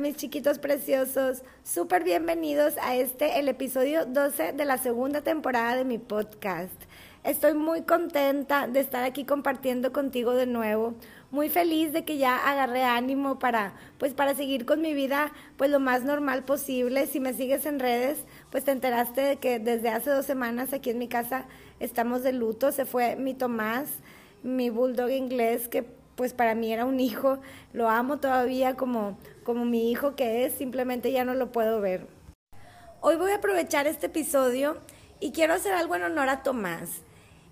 Mis chiquitos preciosos, súper bienvenidos a este, el episodio 12 de la segunda temporada de mi podcast. Estoy muy contenta de estar aquí compartiendo contigo de nuevo, muy feliz de que ya agarré ánimo para, pues para seguir con mi vida, pues lo más normal posible. Si me sigues en redes, pues te enteraste de que desde hace dos semanas aquí en mi casa estamos de luto, se fue mi Tomás, mi bulldog inglés, que pues para mí era un hijo, lo amo todavía como, como mi hijo que es, simplemente ya no lo puedo ver. Hoy voy a aprovechar este episodio y quiero hacer algo en honor a Tomás.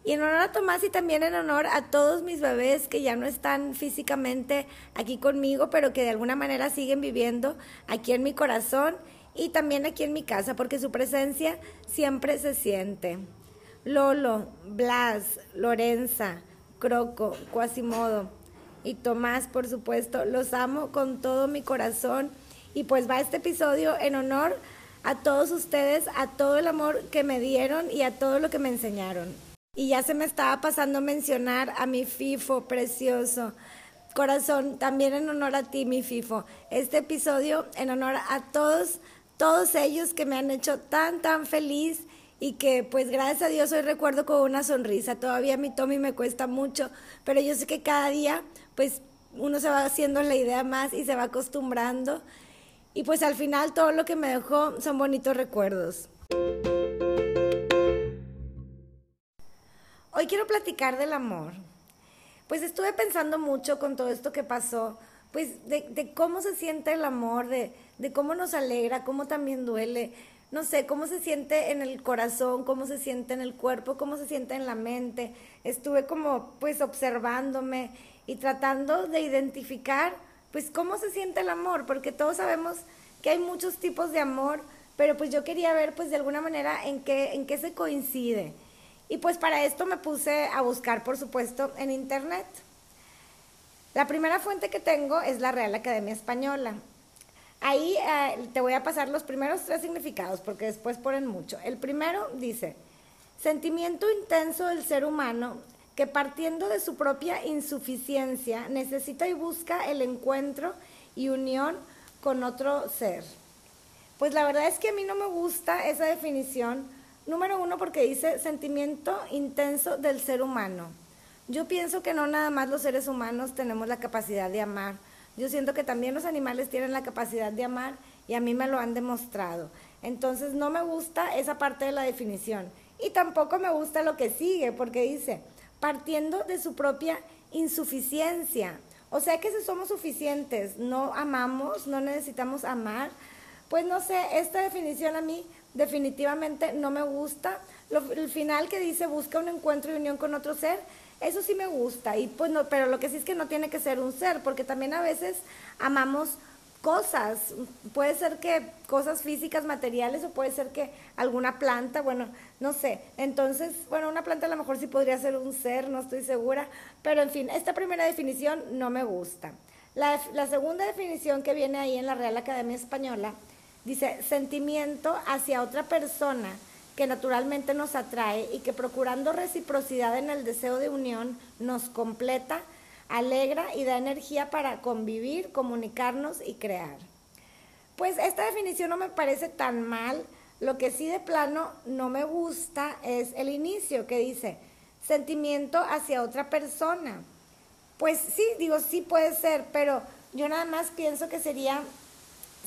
Y en honor a Tomás y también en honor a todos mis bebés que ya no están físicamente aquí conmigo, pero que de alguna manera siguen viviendo aquí en mi corazón y también aquí en mi casa, porque su presencia siempre se siente. Lolo, Blas, Lorenza, Croco, Quasimodo y Tomás, por supuesto. Los amo con todo mi corazón. Y pues va este episodio en honor a todos ustedes, a todo el amor que me dieron y a todo lo que me enseñaron. Y ya se me estaba pasando mencionar a mi FIFO precioso. Corazón, también en honor a ti, mi FIFO. Este episodio en honor a todos, todos ellos que me han hecho tan, tan feliz y que pues gracias a Dios hoy recuerdo con una sonrisa. Todavía mi Tommy me cuesta mucho, pero yo sé que cada día pues uno se va haciendo la idea más y se va acostumbrando. Y pues al final todo lo que me dejó son bonitos recuerdos. Hoy quiero platicar del amor. Pues estuve pensando mucho con todo esto que pasó, pues de, cómo se siente el amor, de, de cómo nos alegra, cómo también duele no sé, cómo se siente en el corazón, cómo se siente en el cuerpo, cómo se siente en la mente. Estuve como pues observándome y tratando de identificar pues cómo se siente el amor, porque todos sabemos que hay muchos tipos de amor, pero pues yo quería ver pues de alguna manera en qué, en qué se coincide. Y pues para esto me puse a buscar, por supuesto, en internet. La primera fuente que tengo es la Real Academia Española. Ahí eh, te voy a pasar los primeros tres significados porque después ponen mucho. El primero dice, sentimiento intenso del ser humano que partiendo de su propia insuficiencia necesita y busca el encuentro y unión con otro ser. Pues la verdad es que a mí no me gusta esa definición. Número uno porque dice sentimiento intenso del ser humano. Yo pienso que no nada más los seres humanos tenemos la capacidad de amar yo siento que también los animales tienen la capacidad de amar y a mí me lo han demostrado. Entonces no me gusta esa parte de la definición. Y tampoco me gusta lo que sigue, porque dice, partiendo de su propia insuficiencia. O sea que si somos suficientes, no amamos, no necesitamos amar. Pues no sé, esta definición a mí definitivamente no me gusta. el final que dice busca un encuentro y unión con otro ser, eso sí me gusta, y pues no, pero lo que sí es que no tiene que ser un ser, porque también a veces amamos cosas, puede ser que cosas físicas, materiales, o puede ser que alguna planta, bueno, no sé. Entonces, bueno, una planta a lo mejor sí podría ser un ser, no estoy segura, pero en fin, esta primera definición no me gusta. La, la segunda definición que viene ahí en la Real Academia Española dice sentimiento hacia otra persona que naturalmente nos atrae y que procurando reciprocidad en el deseo de unión nos completa, alegra y da energía para convivir, comunicarnos y crear. Pues esta definición no me parece tan mal, lo que sí de plano no me gusta es el inicio que dice sentimiento hacia otra persona. Pues sí, digo, sí puede ser, pero yo nada más pienso que sería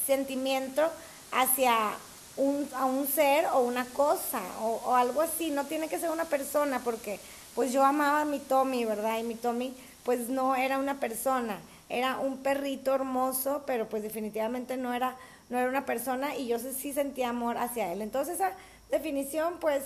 sentimiento hacia un, a un ser o una cosa o, algo así, no tiene que ser una persona porque pues yo amaba a mi Tommy, ¿verdad? Y mi Tommy pues no era una persona, era un perrito hermoso, pero pues definitivamente no era, no era una persona y yo sí sentía amor hacia él. Entonces esa definición pues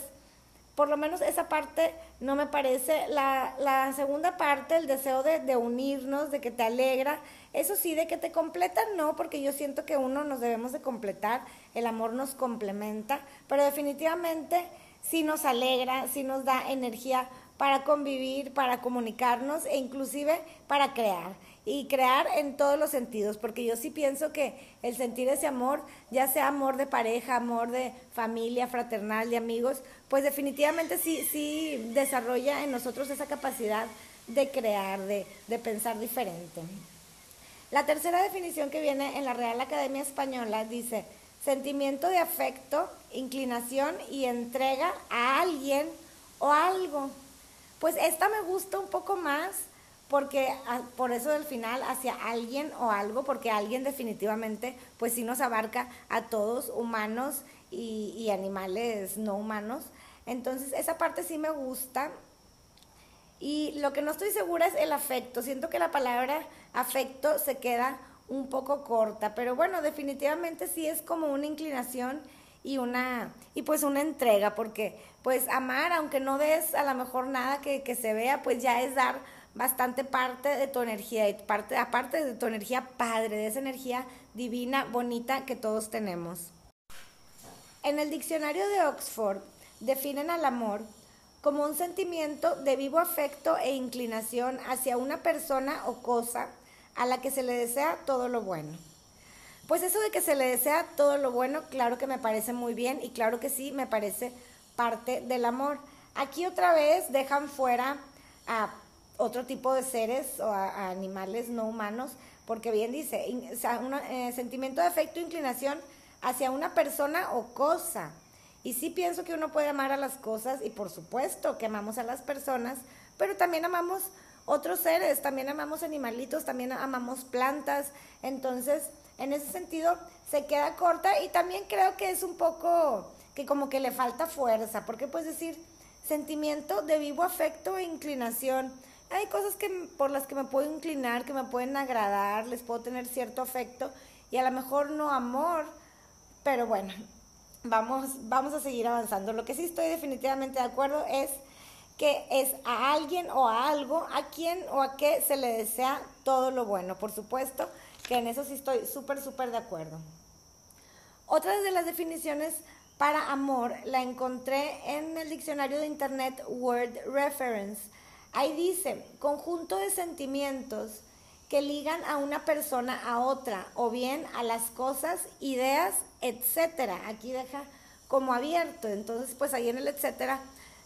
por lo menos esa parte no me parece. La, la segunda parte, el deseo de, de, unirnos, de que te alegra, eso sí, de que te completan, no, porque yo siento que uno nos debemos de completar, el amor nos complementa, pero definitivamente sí nos alegra, sí nos da energía para convivir, para comunicarnos e inclusive para crear y crear en todos los sentidos, porque yo sí pienso que el sentir ese amor, ya sea amor de pareja, amor de familia, fraternal, de amigos, pues definitivamente sí, sí desarrolla en nosotros esa capacidad de crear, de, de pensar diferente. La tercera definición que viene en la Real Academia Española dice, sentimiento de afecto, inclinación y entrega a alguien o algo. Pues esta me gusta un poco más porque ah, por eso del final hacia alguien o algo, porque alguien definitivamente pues sí nos abarca a todos, humanos y, y animales no humanos. Entonces esa parte sí me gusta. Y lo que no estoy segura es el afecto. Siento que la palabra afecto se queda un poco corta, pero bueno, definitivamente sí es como una inclinación y una y pues una entrega, porque pues amar, aunque no des a lo mejor nada que, que se vea, pues ya es dar bastante parte de tu energía, y parte, aparte de tu energía padre, de esa energía divina, bonita que todos tenemos. En el diccionario de Oxford definen al amor como un sentimiento de vivo afecto e inclinación hacia una persona o cosa a la que se le desea todo lo bueno. Pues eso de que se le desea todo lo bueno, claro que me parece muy bien y claro que sí, me parece parte del amor. Aquí otra vez dejan fuera a otro tipo de seres o a, animales no humanos, porque bien dice, un eh, sentimiento de afecto e inclinación hacia una persona o cosa. Y sí pienso que uno puede amar a las cosas y por supuesto que amamos a las personas, pero también amamos otros seres, también amamos animalitos, también amamos plantas. Entonces, en ese sentido, se queda corta y también creo que es un poco que como que le falta fuerza, porque puedes decir sentimiento de vivo afecto e inclinación. Hay cosas que, por las que me puedo inclinar, que me pueden agradar, les puedo tener cierto afecto y a lo mejor no amor, pero bueno, vamos, vamos a seguir avanzando. Lo que sí estoy definitivamente de acuerdo es que es a alguien o a algo, a quien o a qué se le desea todo lo bueno. Por supuesto que en eso sí estoy súper, súper de acuerdo. Otra de las definiciones para amor la encontré en el diccionario de internet Word Reference. Ahí dice, conjunto de sentimientos que ligan a una persona a otra o bien a las cosas, ideas, etcétera. Aquí deja como abierto. Entonces, pues ahí en el etcétera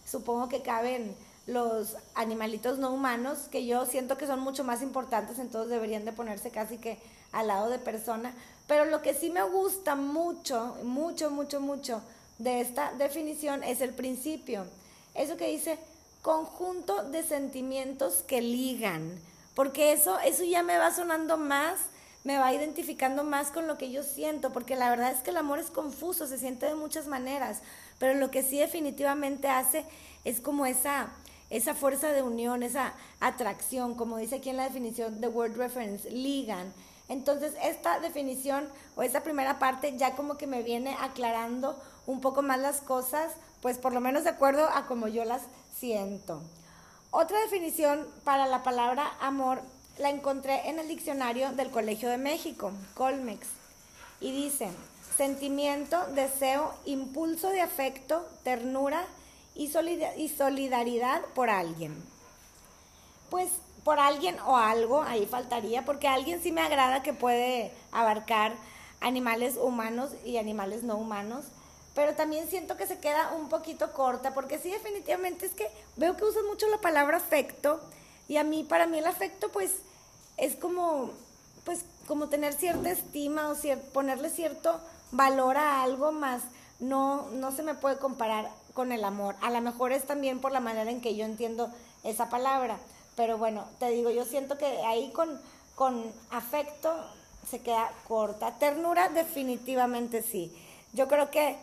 supongo que caben los animalitos no humanos que yo siento que son mucho más importantes, entonces deberían de ponerse casi que al lado de persona. Pero lo que sí me gusta mucho, mucho, mucho, mucho de esta definición es el principio. Eso que dice conjunto de sentimientos que ligan porque eso, eso ya me va sonando más, me va identificando más con lo que yo siento, porque la verdad es que el amor es confuso, se siente de muchas maneras, pero lo que sí definitivamente hace es como esa, esa fuerza de unión, esa atracción, como dice aquí en la definición de Word Reference, ligan. Entonces, esta definición o esta primera parte ya como que me viene aclarando un poco más las cosas, pues por lo menos de acuerdo a como yo las siento. Otra definición para la palabra amor la encontré en el diccionario del Colegio de México, Colmex, y dice, sentimiento, deseo, impulso de afecto, ternura y, solidaridad por alguien. Pues por alguien o algo, ahí faltaría, porque alguien sí me agrada que puede abarcar animales humanos y animales no humanos pero también siento que se queda un poquito corta, porque sí, definitivamente es que veo que usan mucho la palabra afecto, y a mí, para mí el afecto, pues, es como, pues, como tener cierta estima o ponerle cierto valor a algo más, no, no se me puede comparar con el amor. A lo mejor es también por la manera en que yo entiendo esa palabra, pero bueno, te digo, yo siento que ahí con, con afecto se queda corta. Ternura, definitivamente sí. Yo creo que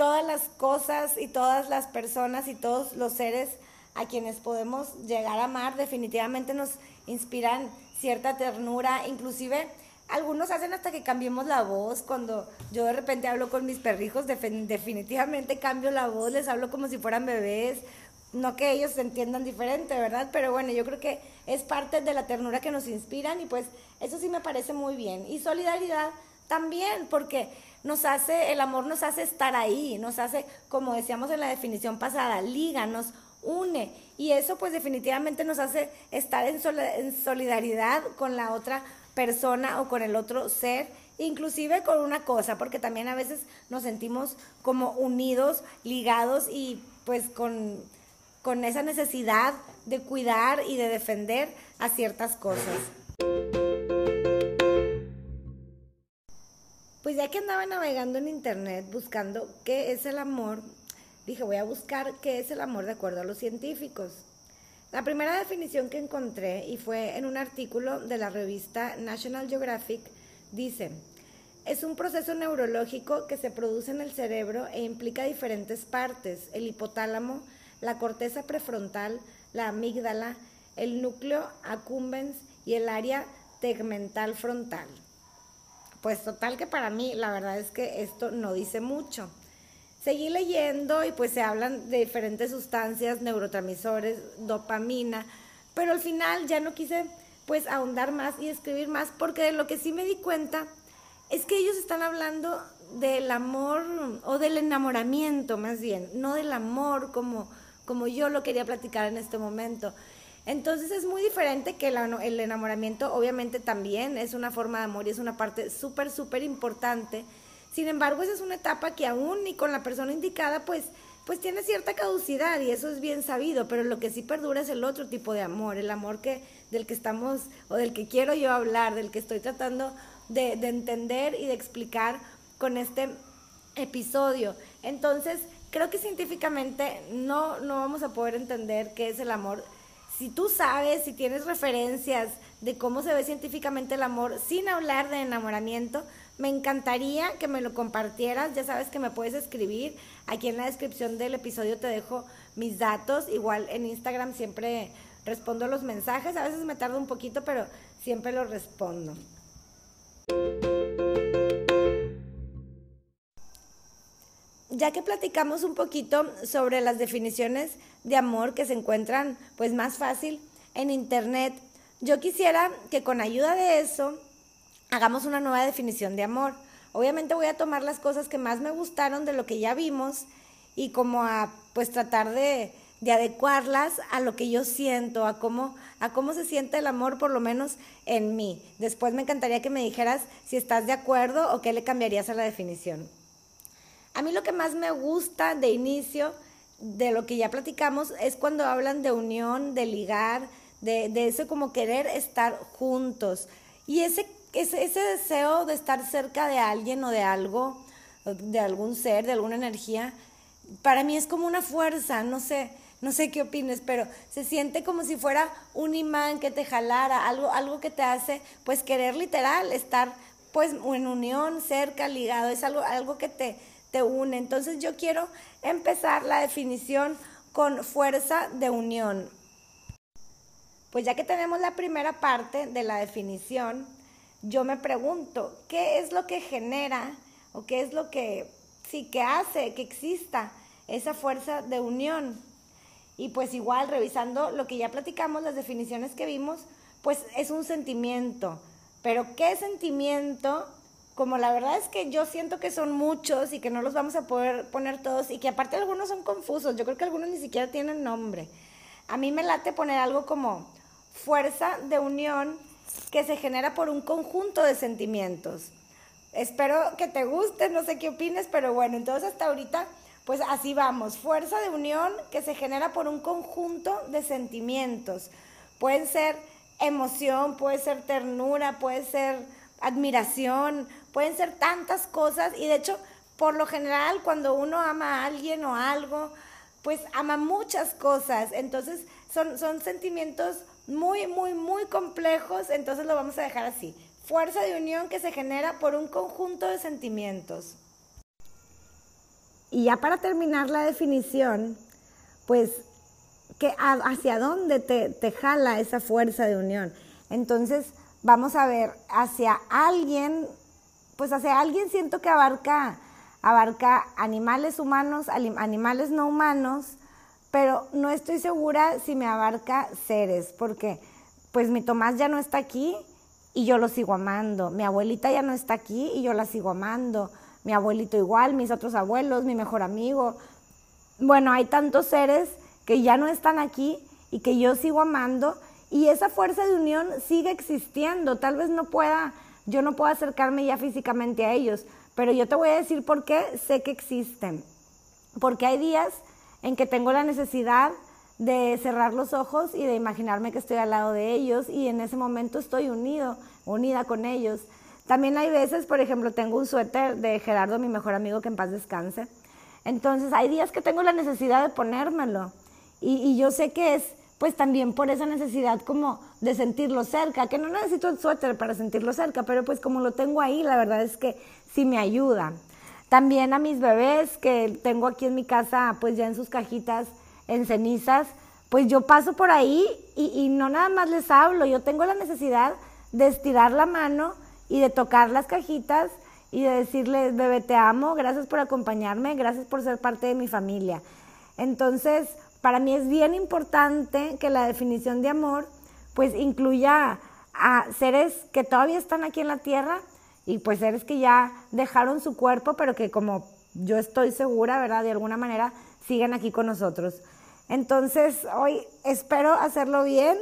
todas las cosas y todas las personas y todos los seres a quienes podemos llegar a amar definitivamente nos inspiran cierta ternura, inclusive algunos hacen hasta que cambiemos la voz, cuando yo de repente hablo con mis perrijos, definitivamente cambio la voz, les hablo como si fueran bebés, no que ellos se entiendan diferente, ¿verdad? Pero bueno, yo creo que es parte de la ternura que nos inspiran y pues eso sí me parece muy bien. Y solidaridad también, porque nos hace, el amor nos hace estar ahí, nos hace, como decíamos en la definición pasada, liga, nos une. Y eso pues definitivamente nos hace estar en, en solidaridad con la otra persona o con el otro ser, inclusive con una cosa, porque también a veces nos sentimos como unidos, ligados y pues con, con esa necesidad de cuidar y de defender a ciertas cosas. Pues ya que andaba navegando en internet buscando qué es el amor, dije, voy a buscar qué es el amor de acuerdo a los científicos. La primera definición que encontré, y fue en un artículo de la revista National Geographic, dice, es un proceso neurológico que se produce en el cerebro e implica diferentes partes, el hipotálamo, la corteza prefrontal, la amígdala, el núcleo accumbens y el área tegmental frontal. Pues total que para mí la verdad es que esto no dice mucho. Seguí leyendo y pues se hablan de diferentes sustancias, neurotransmisores, dopamina, pero al final ya no quise pues ahondar más y escribir más porque de lo que sí me di cuenta es que ellos están hablando del amor o del enamoramiento más bien, no del amor como, como yo lo quería platicar en este momento. Entonces es muy diferente que el enamoramiento obviamente también es una forma de amor y es una parte súper, súper importante sin embargo, esa es una etapa que aún ni con la persona indicada, pues, pues tiene cierta caducidad y eso es bien sabido, pero lo que sí perdura es el otro tipo de amor, el amor que del que estamos o del que quiero yo hablar, del que estoy tratando de, de entender y de explicar con este episodio. Entonces, creo que científicamente no, no vamos a poder entender qué es el amor. Si tú sabes, si tienes referencias de cómo se ve científicamente el amor sin hablar de enamoramiento, me encantaría que me lo compartieras. Ya sabes que me puedes escribir. Aquí en la descripción del episodio te dejo mis datos. Igual en Instagram siempre respondo los mensajes. A veces me tarda un poquito, pero siempre los respondo. Ya que platicamos un poquito sobre las definiciones de amor que se encuentran pues más fácil en internet, yo quisiera que con ayuda de eso hagamos una nueva definición de amor. Obviamente voy a tomar las cosas que más me gustaron de lo que ya vimos y como a pues tratar de, de adecuarlas a lo que yo siento, a cómo, a cómo se siente el amor, por lo menos en mí. Después me encantaría que me dijeras si estás de acuerdo o qué le cambiarías a la definición. A mí lo que más me gusta de inicio, de lo que ya platicamos, es cuando hablan de unión, de ligar, de, de eso como querer estar juntos. Y ese ese, ese deseo de estar cerca de alguien o de algo, de algún ser, de alguna energía, para mí es como una fuerza, no sé, no sé qué opines, pero se siente como si fuera un imán que te jalara, algo, algo que te hace, pues querer literal estar, pues en unión, cerca, ligado, es algo, algo que te, te une. Entonces yo quiero empezar la definición con fuerza de unión. Pues ya que tenemos la primera parte de la definición, yo me pregunto, ¿qué es lo que genera o qué es lo que sí que hace que exista esa fuerza de unión? Y pues igual, revisando lo que ya platicamos, las definiciones que vimos, pues es un sentimiento. Pero ¿qué sentimiento? Como la verdad es que yo siento que son muchos y que no los vamos a poder poner todos y que aparte algunos son confusos, yo creo que algunos ni siquiera tienen nombre. A mí me late poner algo como fuerza de unión que se genera por un conjunto de sentimientos. Espero que te guste, no sé qué opines, pero bueno, entonces hasta ahorita, pues así vamos. Fuerza de unión que se genera por un conjunto de sentimientos. Pueden ser emoción, puede ser ternura, puede ser admiración, pueden ser tantas cosas y de hecho, por lo general, cuando uno ama a alguien o algo, pues ama muchas cosas. Entonces, son, son sentimientos muy, muy, muy complejos, entonces lo vamos a dejar así. Fuerza de unión que se genera por un conjunto de sentimientos. Y ya para terminar la definición, pues, que ¿hacia dónde te, te jala esa fuerza de unión? Entonces, vamos a ver, hacia alguien, pues hacia alguien siento que abarca, abarca animales humanos, animales no humanos, pero no estoy segura si me abarca seres, porque pues mi Tomás ya no está aquí y yo lo sigo amando, mi abuelita ya no está aquí y yo la sigo amando, mi abuelito igual, mis otros abuelos, mi mejor amigo. Bueno, hay tantos seres que ya no están aquí y que yo sigo amando y esa fuerza de unión sigue existiendo. Tal vez no pueda, yo no puedo acercarme ya físicamente a ellos, pero yo te voy a decir por qué sé que existen. Porque hay días en que tengo la necesidad de cerrar los ojos y de imaginarme que estoy al lado de ellos y en ese momento estoy unido, unida con ellos. También hay veces, por ejemplo, tengo un suéter de Gerardo, mi mejor amigo, que en paz descanse. Entonces hay días que tengo la necesidad de ponérmelo. Y, y yo sé que es pues también por esa necesidad como de sentirlo cerca, que no necesito el suéter para sentirlo cerca, pero pues como lo tengo ahí, la verdad es que sí me ayuda. También a mis bebés que tengo aquí en mi casa, pues ya en sus cajitas, en cenizas, pues yo paso por ahí y, y no nada más les hablo, yo tengo la necesidad de estirar la mano y de tocar las cajitas y de decirles, bebé, te amo, gracias por acompañarme, gracias por ser parte de mi familia. Entonces, para mí es bien importante que la definición de amor pues incluya a seres que todavía están aquí en la tierra y pues seres que ya dejaron su cuerpo, pero que como yo estoy segura, ¿verdad? De alguna manera siguen aquí con nosotros. Entonces, hoy espero hacerlo bien,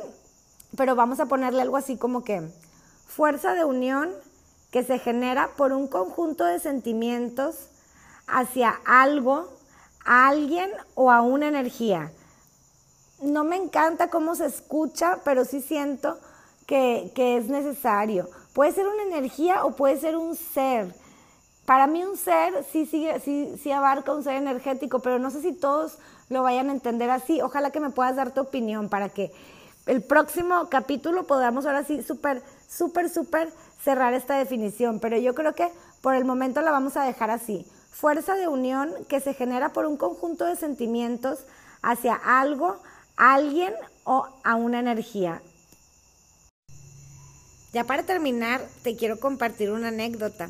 pero vamos a ponerle algo así como que fuerza de unión que se genera por un conjunto de sentimientos hacia algo a alguien o a una energía. No me encanta cómo se escucha, pero sí siento que, es necesario. Puede ser una energía o puede ser un ser. Para mí un ser sí, sí, sí, sí abarca un ser energético, pero no sé si todos lo vayan a entender así. Ojalá que me puedas dar tu opinión para que el próximo capítulo podamos ahora sí súper, súper, súper cerrar esta definición. Pero yo creo que por el momento la vamos a dejar así fuerza de unión que se genera por un conjunto de sentimientos hacia algo, alguien o a una energía. Ya para terminar, te quiero compartir una anécdota.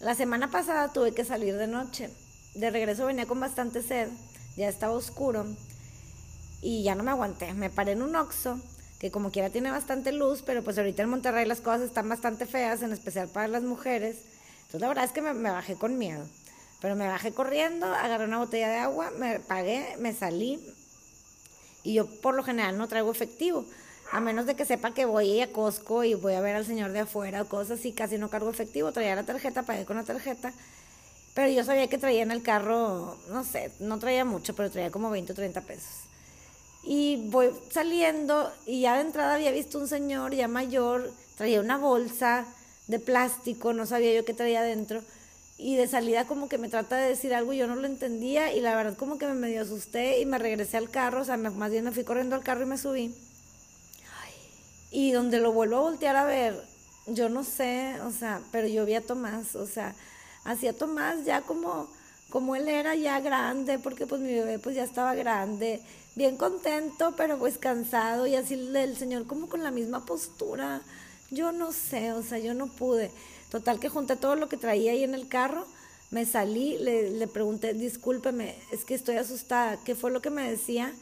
La semana pasada tuve que salir de noche. De regreso venía con bastante sed, ya estaba oscuro y ya no me aguanté. Me paré en un oxo que como quiera tiene bastante luz, pero pues ahorita en Monterrey las cosas están bastante feas, en especial para las mujeres. Entonces la verdad es que me, bajé con miedo. Pero me bajé corriendo, agarré una botella de agua, me pagué, me salí. Y yo por lo general no traigo efectivo. A menos de que sepa que voy a Costco y voy a ver al señor de afuera o cosas así, casi no cargo efectivo. Traía la tarjeta, pagué con la tarjeta. Pero yo sabía que traía en el carro, no sé, no traía mucho, pero traía como 20 o 30 pesos. Y voy saliendo y ya de entrada había visto un señor ya mayor, traía una bolsa de plástico, no sabía yo qué traía adentro. Y de salida como que me trata de decir algo y yo no lo entendía y la verdad como que me medio asusté y me regresé al carro, o sea, más bien me fui corriendo al carro y me subí. Y donde lo vuelvo a voltear a ver, yo no sé, o sea, pero yo vi a Tomás, o sea, hacía Tomás ya como, como él era ya grande, porque pues mi bebé pues ya estaba grande, bien contento, pero pues cansado y así el Señor como con la misma postura yo no sé, o sea, yo no pude. Total que junté todo lo que traía ahí en el carro, me salí, le, le pregunté, discúlpeme, es que estoy asustada, ¿qué fue lo que me decía?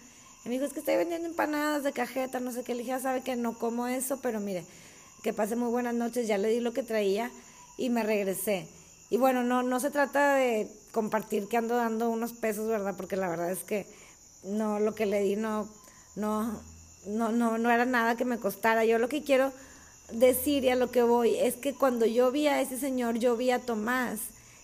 Y me dijo, es que estoy vendiendo empanadas de cajeta, no sé qué. Le dije, ya sabe que no como eso, pero mire, que pase muy buenas noches, ya le di lo que traía y me regresé. Y bueno, no, no se trata de compartir que ando dando unos pesos, ¿verdad? Porque la verdad es que no, lo que le di no, no, no, no, no era nada que me costara. Yo lo que quiero decir y a lo que voy es que cuando yo vi a ese señor, yo vi a Tomás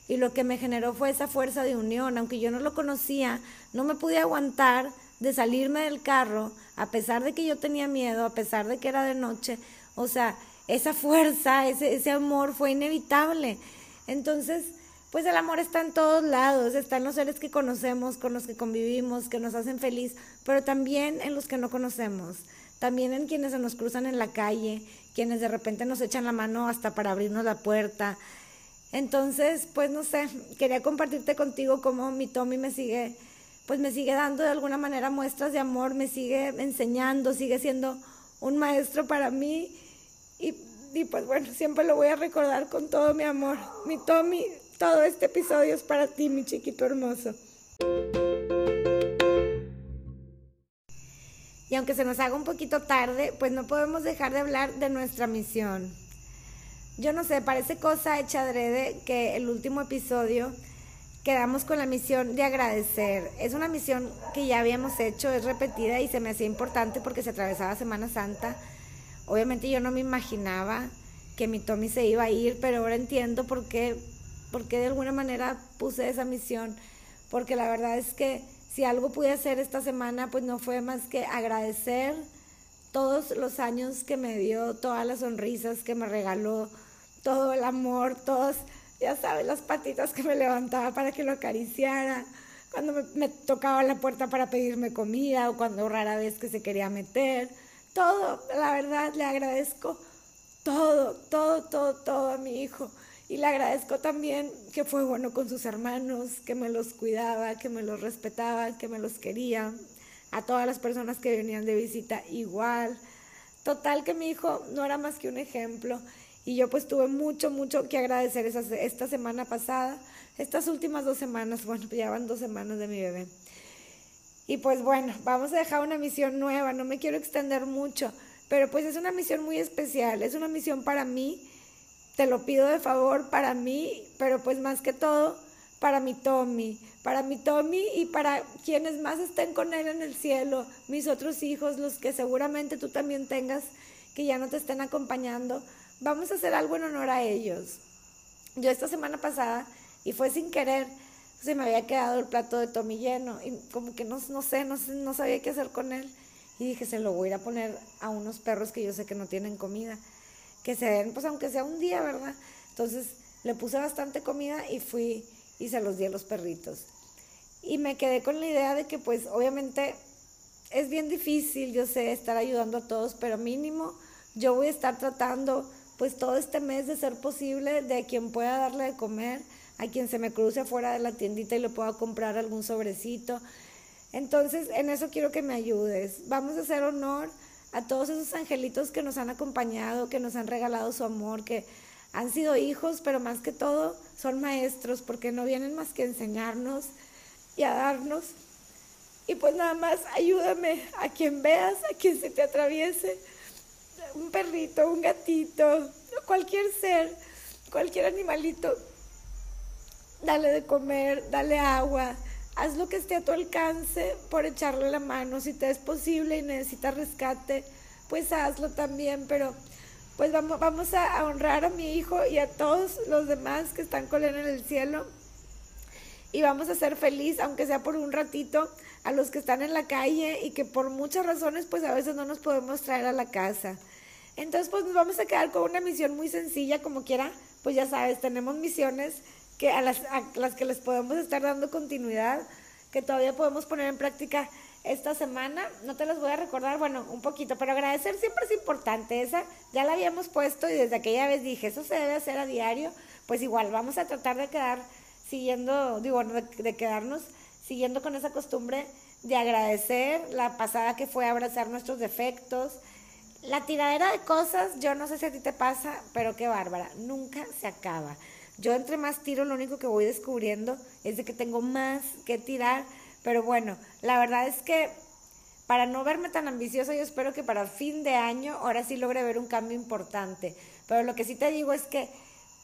y lo que me generó fue esa fuerza de unión, aunque yo no lo conocía, no me pude aguantar de salirme del carro, a pesar de que yo tenía miedo, a pesar de que era de noche, o sea, esa fuerza, ese, ese amor fue inevitable. Entonces, pues el amor está en todos lados, está en los seres que conocemos, con los que convivimos, que nos hacen feliz, pero también en los que no conocemos, también en quienes se nos cruzan en la calle, quienes de repente nos echan la mano hasta para abrirnos la puerta. Entonces, pues no sé, quería compartirte contigo cómo mi Tommy me sigue, pues me sigue dando de alguna manera muestras de amor, me sigue enseñando, sigue siendo un maestro para mí y, y pues bueno, siempre lo voy a recordar con todo mi amor. Mi Tommy, todo este episodio es para ti, mi chiquito hermoso. Y aunque se nos haga un poquito tarde, pues no podemos dejar de hablar de nuestra misión. Yo no sé, parece cosa hecha adrede que el último episodio quedamos con la misión de agradecer. Es una misión que ya habíamos hecho, es repetida y se me hacía importante porque se atravesaba Semana Santa. Obviamente yo no me imaginaba que mi Tommy se iba a ir, pero ahora entiendo por qué, por qué de alguna manera puse esa misión. Porque la verdad es que si algo pude hacer esta semana, pues no fue más que agradecer todos los años que me dio, todas las sonrisas que me regaló, todo el amor, todos, ya sabes, las patitas que me levantaba para que lo acariciara, cuando me, me, tocaba la puerta para pedirme comida o cuando rara vez que se quería meter, todo, la verdad le agradezco todo, todo, todo, todo a mi hijo. Y le agradezco también que fue bueno con sus hermanos, que me los cuidaba, que me los respetaba, que me los quería. A todas las personas que venían de visita igual. Total que mi hijo no era más que un ejemplo. Y yo pues tuve mucho, mucho que agradecer esta semana pasada, estas últimas dos semanas, bueno, ya van dos semanas de mi bebé. Y pues bueno, vamos a dejar una misión nueva, no me quiero extender mucho, pero pues es una misión muy especial, es una misión para mí te lo pido de favor para mí, pero pues más que todo para mi Tommy, para mi Tommy y para quienes más estén con él en el cielo, mis otros hijos, los que seguramente tú también tengas que ya no te estén acompañando. Vamos a hacer algo en honor a ellos. Yo esta semana pasada, y fue sin querer, se me había quedado el plato de Tommy lleno y como que no, no sé, no, no sabía qué hacer con él. Y dije, se lo voy a a poner a unos perros que yo sé que no tienen comida que se den, pues aunque sea un día, ¿verdad? Entonces le puse bastante comida y fui y se los di a los perritos. Y me quedé con la idea de que pues obviamente es bien difícil, yo sé, estar ayudando a todos, pero mínimo yo voy a estar tratando pues todo este mes de ser posible de quien pueda darle de comer, a quien se me cruce afuera de la tiendita y le pueda comprar algún sobrecito. Entonces, en eso quiero que me ayudes. Vamos a hacer honor a todos esos angelitos que nos han acompañado, que nos han regalado su amor, que han sido hijos, pero más que todo son maestros, porque no vienen más que a enseñarnos y a darnos. Y pues nada más ayúdame a quien veas, a quien se te atraviese, un perrito, un gatito, cualquier ser, cualquier animalito, dale de comer, dale agua, haz lo que esté a tu alcance por echarle la mano. Si te es posible y necesitas rescate, pues hazlo también, pero pues vamos, vamos a honrar a mi hijo y a todos los demás que están con en el cielo. Y vamos a ser feliz, aunque sea por un ratito, a los que están en la calle y que por muchas razones, pues a veces no nos podemos traer a la casa. Entonces, pues nos vamos a quedar con una misión muy sencilla, como quiera, pues ya sabes, tenemos misiones que a las, a las que les podemos estar dando continuidad, que todavía podemos poner en práctica esta semana. No te las voy a recordar, bueno, un poquito, pero agradecer siempre es importante. Esa ya la habíamos puesto y desde aquella vez dije, eso se debe hacer a diario. Pues igual, vamos a tratar de quedar siguiendo, digo, de, de quedarnos siguiendo con esa costumbre de agradecer la pasada que fue abrazar nuestros defectos. La tiradera de cosas, yo no sé si a ti te pasa, pero qué bárbara, nunca se acaba. Yo entre más tiro, lo único que voy descubriendo es de que tengo más que tirar. Pero bueno, la verdad es que para no verme tan ambiciosa, yo espero que para fin de año ahora sí logre ver un cambio importante. Pero lo que sí te digo es que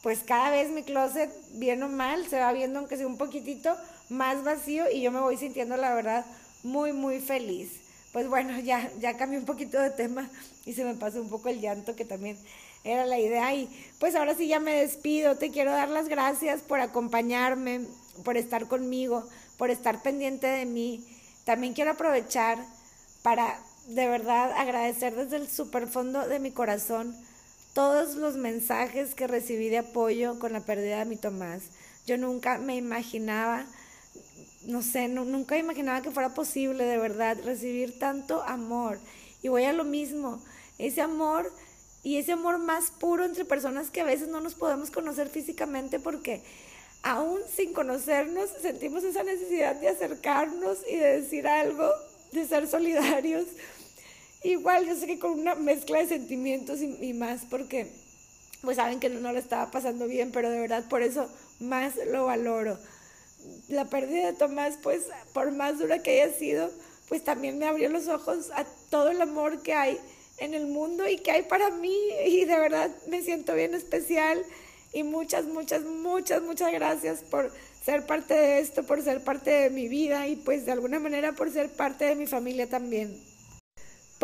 pues cada vez mi closet, bien o mal, se va viendo aunque sea un poquitito más vacío y yo me voy sintiendo la verdad muy, muy feliz. Pues bueno, ya, ya cambié un poquito de tema y se me pasó un poco el llanto que también era la idea. Y pues ahora sí ya me despido. Te quiero dar las gracias por acompañarme, por estar conmigo, por estar pendiente de mí. También quiero aprovechar para de verdad agradecer desde el super fondo de mi corazón todos los mensajes que recibí de apoyo con la pérdida de mi Tomás. Yo nunca me imaginaba, no sé, nunca imaginaba que fuera posible de verdad recibir tanto amor. Y voy a lo mismo, ese amor y ese amor más puro entre personas que a veces no nos podemos conocer físicamente porque aún sin conocernos sentimos esa necesidad de acercarnos y de decir algo, de ser solidarios. Igual yo sé que con una mezcla de sentimientos y, más porque pues saben que no, no lo estaba pasando bien, pero de verdad por eso más lo valoro. La pérdida de Tomás, pues por más dura que haya sido, pues también me abrió los ojos a todo el amor que hay en el mundo y que hay para mí y de verdad me siento bien especial y muchas, muchas, muchas, muchas gracias por ser parte de esto, por ser parte de mi vida y pues de alguna manera por ser parte de mi familia también.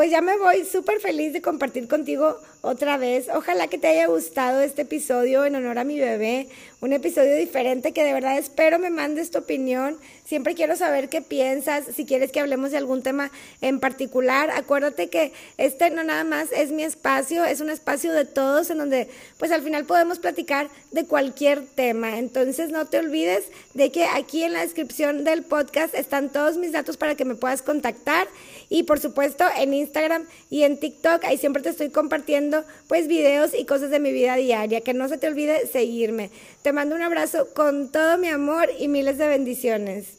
Pues ya me voy súper feliz de compartir contigo otra vez. Ojalá que te haya gustado este episodio en honor a mi bebé, un episodio diferente que de verdad espero me mandes tu opinión. Siempre quiero saber qué piensas, si quieres que hablemos de algún tema en particular. Acuérdate que este no nada más es mi espacio, es un espacio de todos en donde pues al final podemos platicar de cualquier tema. Entonces no te olvides de que aquí en la descripción del podcast están todos mis datos para que me puedas contactar y por supuesto en Instagram y en TikTok, ahí siempre te estoy compartiendo pues videos y cosas de mi vida diaria, que no se te olvide seguirme. Te mando un abrazo con todo mi amor y miles de bendiciones.